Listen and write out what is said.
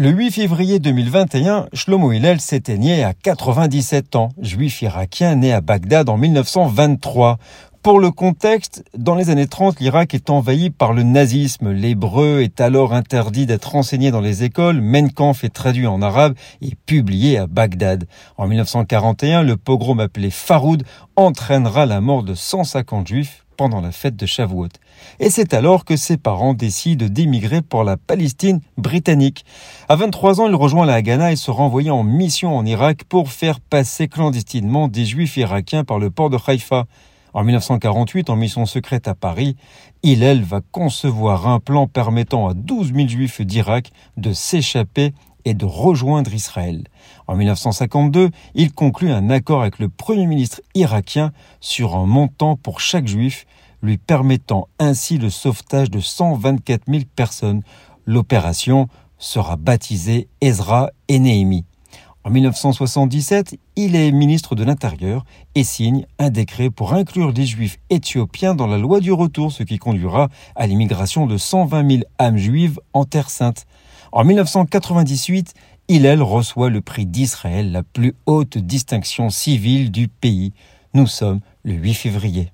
Le 8 février 2021, Shlomo Hillel s'éteignait à 97 ans, juif irakien né à Bagdad en 1923. Pour le contexte, dans les années 30, l'Irak est envahi par le nazisme. L'hébreu est alors interdit d'être enseigné dans les écoles. Mein Kampf est traduit en arabe et publié à Bagdad. En 1941, le pogrom appelé Faroud entraînera la mort de 150 juifs pendant la fête de Shavuot. Et c'est alors que ses parents décident d'émigrer pour la Palestine britannique. À 23 ans, il rejoint la Haganah et se renvoie en mission en Irak pour faire passer clandestinement des juifs irakiens par le port de Haïfa. En 1948, en mission secrète à Paris, Hillel va concevoir un plan permettant à 12 000 juifs d'Irak de s'échapper et de rejoindre Israël. En 1952, il conclut un accord avec le Premier ministre irakien sur un montant pour chaque juif, lui permettant ainsi le sauvetage de 124 000 personnes. L'opération sera baptisée Ezra et. En 1977, il est ministre de l'Intérieur et signe un décret pour inclure les juifs éthiopiens dans la loi du retour, ce qui conduira à l'immigration de 120 000 âmes juives en Terre sainte. En 1998, Hillel reçoit le prix d'Israël, la plus haute distinction civile du pays. Nous sommes le 8 février.